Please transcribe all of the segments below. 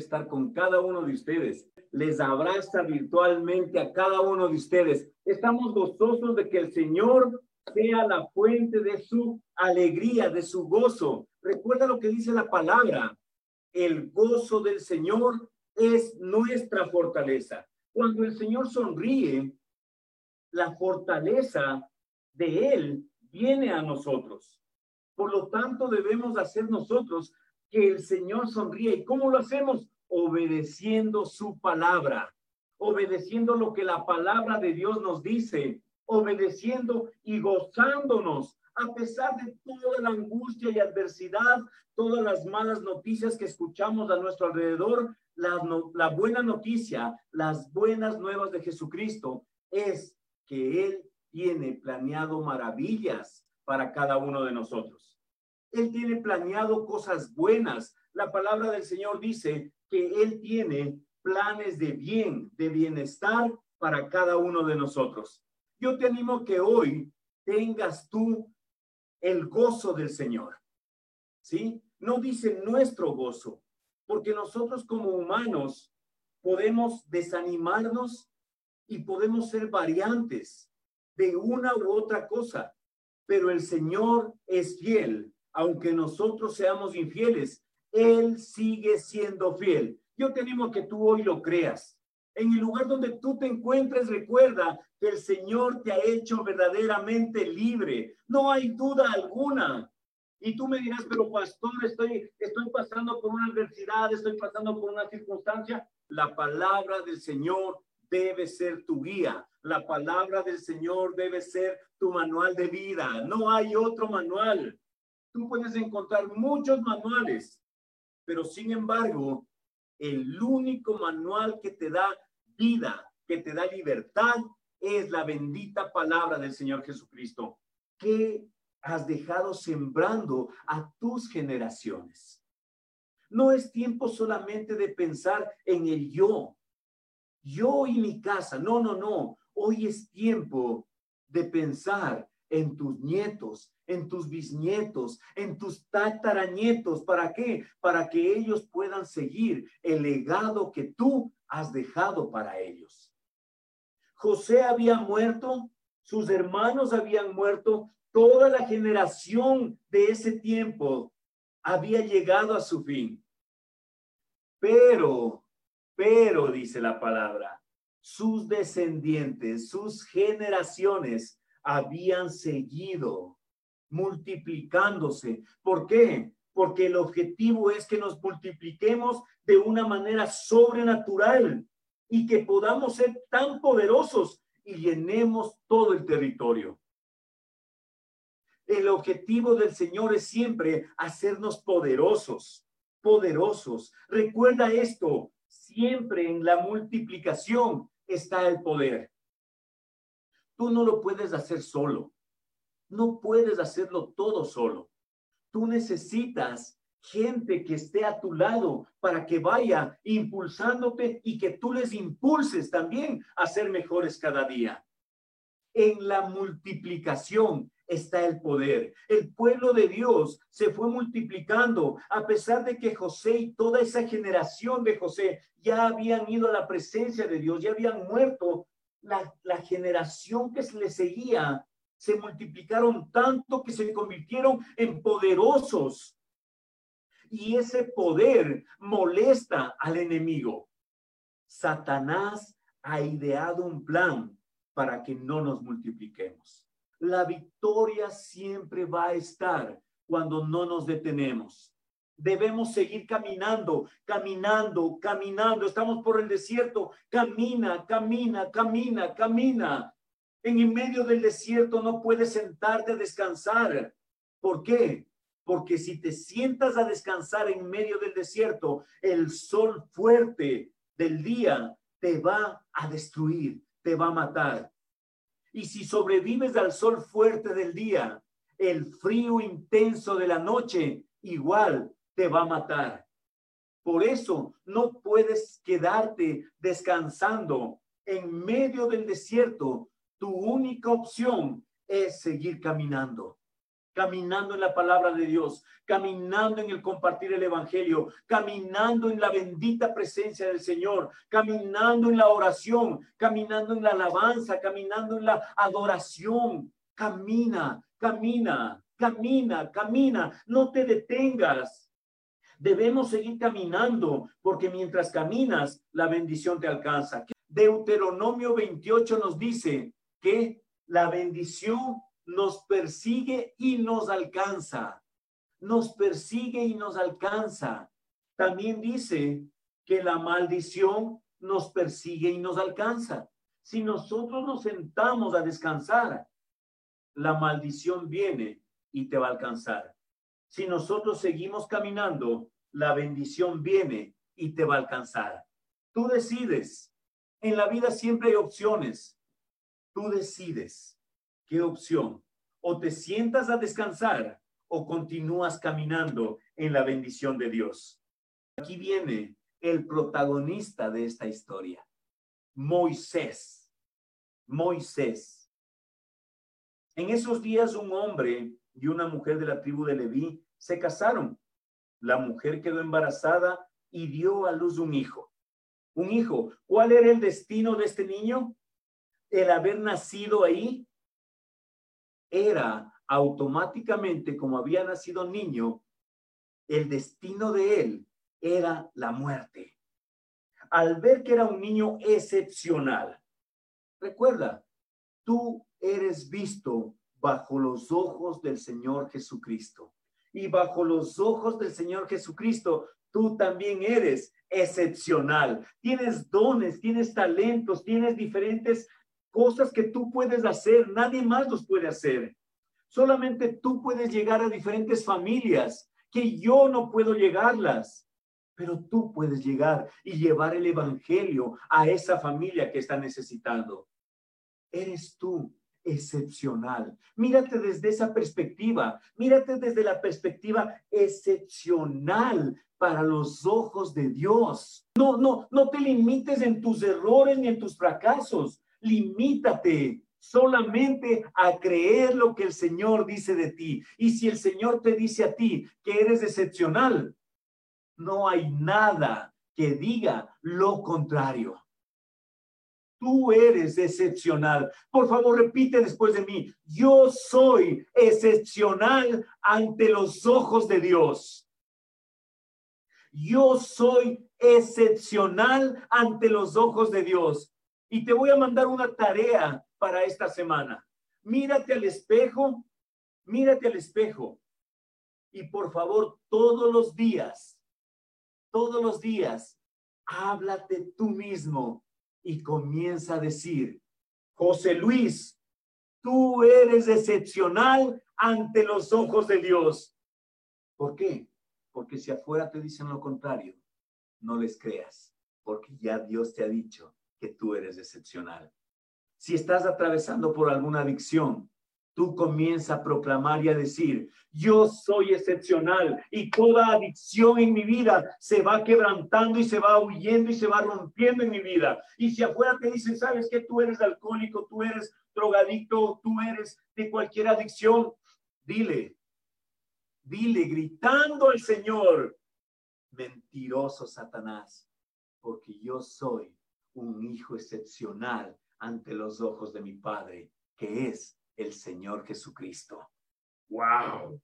estar con cada uno de ustedes. Les abraza virtualmente a cada uno de ustedes. Estamos gozosos de que el Señor sea la fuente de su alegría, de su gozo. Recuerda lo que dice la palabra. El gozo del Señor es nuestra fortaleza. Cuando el Señor sonríe, la fortaleza de Él viene a nosotros. Por lo tanto, debemos hacer nosotros que el Señor sonríe. ¿Y cómo lo hacemos? Obedeciendo su palabra, obedeciendo lo que la palabra de Dios nos dice, obedeciendo y gozándonos a pesar de toda la angustia y adversidad, todas las malas noticias que escuchamos a nuestro alrededor, la, la, buena noticia, las buenas nuevas de Jesucristo es que Él tiene planeado maravillas para cada uno de nosotros. Él tiene planeado cosas buenas. La palabra del Señor dice que Él tiene planes de bien, de bienestar para cada uno de nosotros. Yo te animo que hoy tengas tú el gozo del Señor. ¿Sí? No dice nuestro gozo, porque nosotros como humanos podemos desanimarnos y podemos ser variantes de una u otra cosa, pero el Señor es fiel aunque nosotros seamos infieles, Él sigue siendo fiel. Yo te que tú hoy lo creas. En el lugar donde tú te encuentres, recuerda que el Señor te ha hecho verdaderamente libre. No hay duda alguna. Y tú me dirás, pero pastor, estoy, estoy pasando por una adversidad, estoy pasando por una circunstancia. La palabra del Señor debe ser tu guía. La palabra del Señor debe ser tu manual de vida. No hay otro manual. Tú puedes encontrar muchos manuales, pero sin embargo, el único manual que te da vida, que te da libertad, es la bendita palabra del Señor Jesucristo, que has dejado sembrando a tus generaciones. No es tiempo solamente de pensar en el yo, yo y mi casa. No, no, no. Hoy es tiempo de pensar en tus nietos, en tus bisnietos, en tus tataranietos. ¿Para qué? Para que ellos puedan seguir el legado que tú has dejado para ellos. José había muerto, sus hermanos habían muerto, toda la generación de ese tiempo había llegado a su fin. Pero, pero, dice la palabra, sus descendientes, sus generaciones habían seguido multiplicándose. ¿Por qué? Porque el objetivo es que nos multipliquemos de una manera sobrenatural y que podamos ser tan poderosos y llenemos todo el territorio. El objetivo del Señor es siempre hacernos poderosos, poderosos. Recuerda esto, siempre en la multiplicación está el poder. Tú no lo puedes hacer solo. No puedes hacerlo todo solo. Tú necesitas gente que esté a tu lado para que vaya impulsándote y que tú les impulses también a ser mejores cada día. En la multiplicación está el poder. El pueblo de Dios se fue multiplicando a pesar de que José y toda esa generación de José ya habían ido a la presencia de Dios, ya habían muerto la, generación que le seguía se multiplicaron tanto que se convirtieron en poderosos. Y ese poder molesta al enemigo. Satanás ha ideado un plan para que no nos multipliquemos. La victoria siempre va a estar cuando no nos detenemos. Debemos seguir caminando, caminando, caminando. Estamos por el desierto. Camina, camina, camina, camina. En el medio del desierto no puedes sentarte a descansar. ¿Por qué? Porque si te sientas a descansar en medio del desierto, el sol fuerte del día te va a destruir, te va a matar. Y si sobrevives al sol fuerte del día, el frío intenso de la noche igual te va a matar. Por eso no puedes quedarte descansando en medio del desierto. Tu única opción es seguir caminando. caminando en la palabra de Dios, caminando en el compartir el Evangelio, caminando en la bendita presencia del Señor, caminando en la oración, caminando en la alabanza, caminando en la adoración. Camina, camina, camina, camina, no te detengas. Debemos seguir caminando porque mientras caminas, la bendición te alcanza. Deuteronomio 28 nos dice que la bendición nos persigue y nos alcanza. Nos persigue y nos alcanza. También dice que la maldición nos persigue y nos alcanza. Si nosotros nos sentamos a descansar, la maldición viene y te va a alcanzar. Si nosotros seguimos caminando, la bendición viene y te va a alcanzar. Tú decides. En la vida siempre hay opciones. Tú decides. ¿Qué opción? O te sientas a descansar o continúas caminando en la bendición de Dios. Aquí viene el protagonista de esta historia, Moisés. Moisés. En esos días un hombre y una mujer de la tribu de Leví se casaron. La mujer quedó embarazada y dio a luz un hijo. Un hijo. ¿Cuál era el destino de este niño? El haber nacido ahí era automáticamente, como había nacido niño, el destino de él era la muerte. Al ver que era un niño excepcional, recuerda, tú eres visto bajo los ojos del Señor Jesucristo. Y bajo los ojos del Señor Jesucristo, tú también eres excepcional. Tienes dones, tienes talentos, tienes diferentes cosas que tú puedes hacer, nadie más los puede hacer. Solamente tú puedes llegar a diferentes familias que yo no puedo llegarlas, pero tú puedes llegar y llevar el Evangelio a esa familia que está necesitando. Eres tú excepcional. Mírate desde esa perspectiva, mírate desde la perspectiva excepcional para los ojos de Dios. No, no, no te limites en tus errores ni en tus fracasos limítate solamente a creer lo que el Señor dice de ti. Y si el Señor te dice a ti que eres excepcional, no hay nada que diga lo contrario. Tú eres excepcional. Por favor, repite después de mí. Yo soy excepcional ante los ojos de Dios. Yo soy excepcional ante los ojos de Dios. Y te voy a mandar una tarea para esta semana. Mírate al espejo, mírate al espejo. Y por favor, todos los días, todos los días, háblate tú mismo y comienza a decir, José Luis, tú eres excepcional ante los ojos de Dios. ¿Por qué? Porque si afuera te dicen lo contrario, no les creas, porque ya Dios te ha dicho que tú eres excepcional. Si estás atravesando por alguna adicción, tú comienza a proclamar y a decir, yo soy excepcional y toda adicción en mi vida se va quebrantando y se va huyendo y se va rompiendo en mi vida. Y si afuera te dicen, sabes que tú eres alcohólico, tú eres drogadicto, tú eres de cualquier adicción, dile, dile gritando al Señor, mentiroso Satanás, porque yo soy un hijo excepcional ante los ojos de mi Padre, que es el Señor Jesucristo. ¡Wow!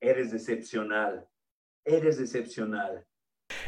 Eres excepcional, eres excepcional.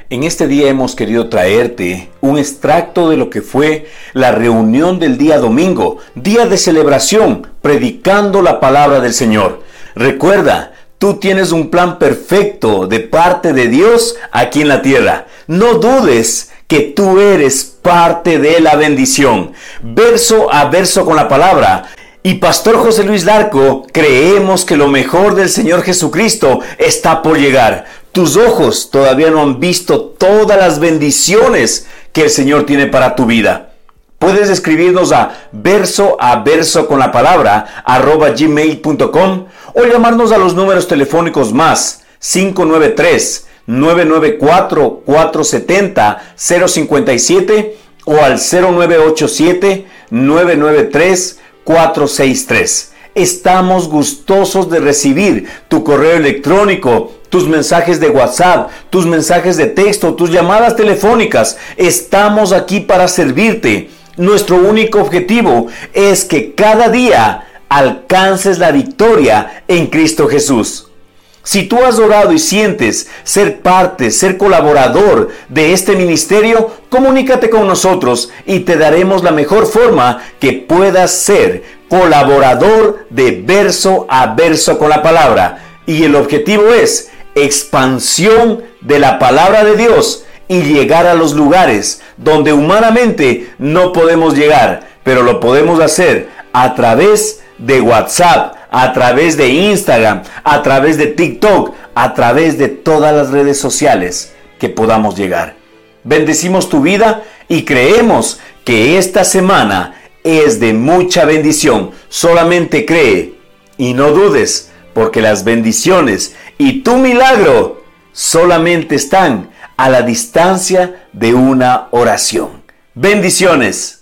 En este día hemos querido traerte un extracto de lo que fue la reunión del día domingo, día de celebración, predicando la palabra del Señor. Recuerda, tú tienes un plan perfecto de parte de Dios aquí en la tierra. No dudes que tú eres parte de la bendición. Verso a verso con la palabra. Y Pastor José Luis Larco, creemos que lo mejor del Señor Jesucristo está por llegar. Tus ojos todavía no han visto todas las bendiciones que el Señor tiene para tu vida. Puedes escribirnos a verso a verso con la palabra arroba gmail.com o llamarnos a los números telefónicos más 593 994-470-057 o al 0987-993-463. estamos gustosos de recibir tu correo electrónico, tus mensajes de WhatsApp, tus mensajes de texto, tus llamadas telefónicas. Estamos aquí para servirte. Nuestro único objetivo es que cada día alcances la victoria en Cristo Jesús. Si tú has orado y sientes ser parte, ser colaborador de este ministerio, comunícate con nosotros y te daremos la mejor forma que puedas ser colaborador de verso a verso con la palabra. Y el objetivo es expansión de la palabra de Dios y llegar a los lugares donde humanamente no podemos llegar, pero lo podemos hacer a través de WhatsApp, a través de Instagram, a través de TikTok, a través de todas las redes sociales que podamos llegar. Bendecimos tu vida y creemos que esta semana es de mucha bendición. Solamente cree y no dudes, porque las bendiciones y tu milagro solamente están a la distancia de una oración. Bendiciones.